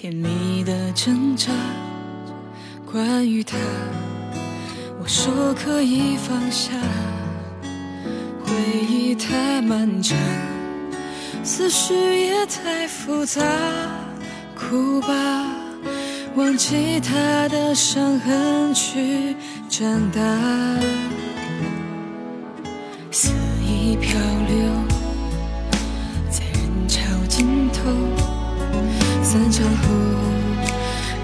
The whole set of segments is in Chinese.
甜蜜的挣扎。关于他，我说可以放下。回忆太漫长，思绪也太复杂。哭吧，忘记他的伤痕，去长大。散场后，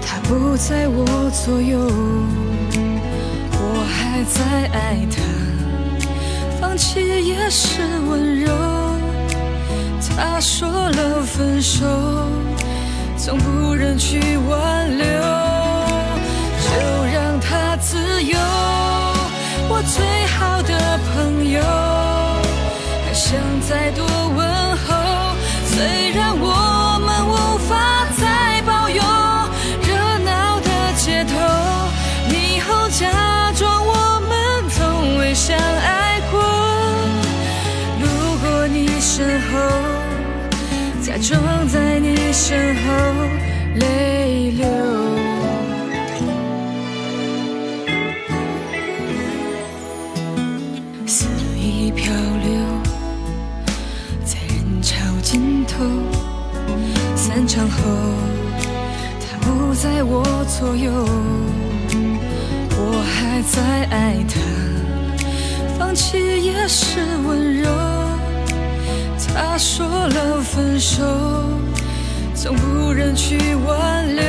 他不在我左右，我还在爱他。放弃也是温柔。他说了分手，总不忍去挽留，就让他自由。我最好的朋友，还想再多问候。虽然我身后泪流。肆意漂流，在人潮尽头。散场后，他不在我左右，我还在爱他。放弃也是温柔。他说了分手，从不忍去挽留，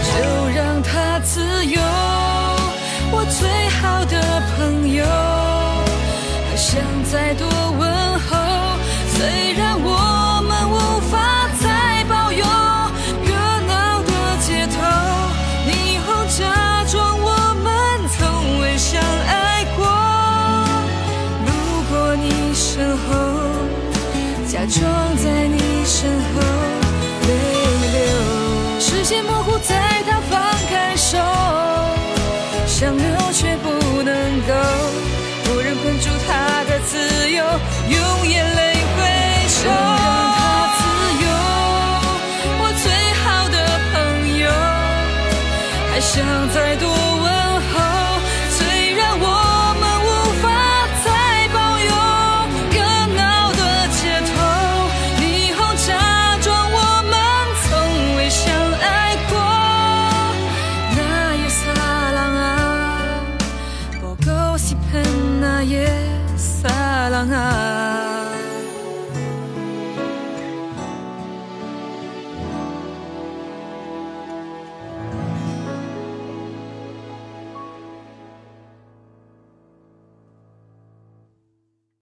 就让他自由。我最好的朋友，还想再多问候。虽然我们无法再保佑热闹的街头，霓虹假装我们从未相爱过。路过你身后，假装在模糊，在他放开手。想留却不能够，无人困住他的自由，用眼泪挥手。让他自由，我最好的朋友，还想再多夜撒浪啊。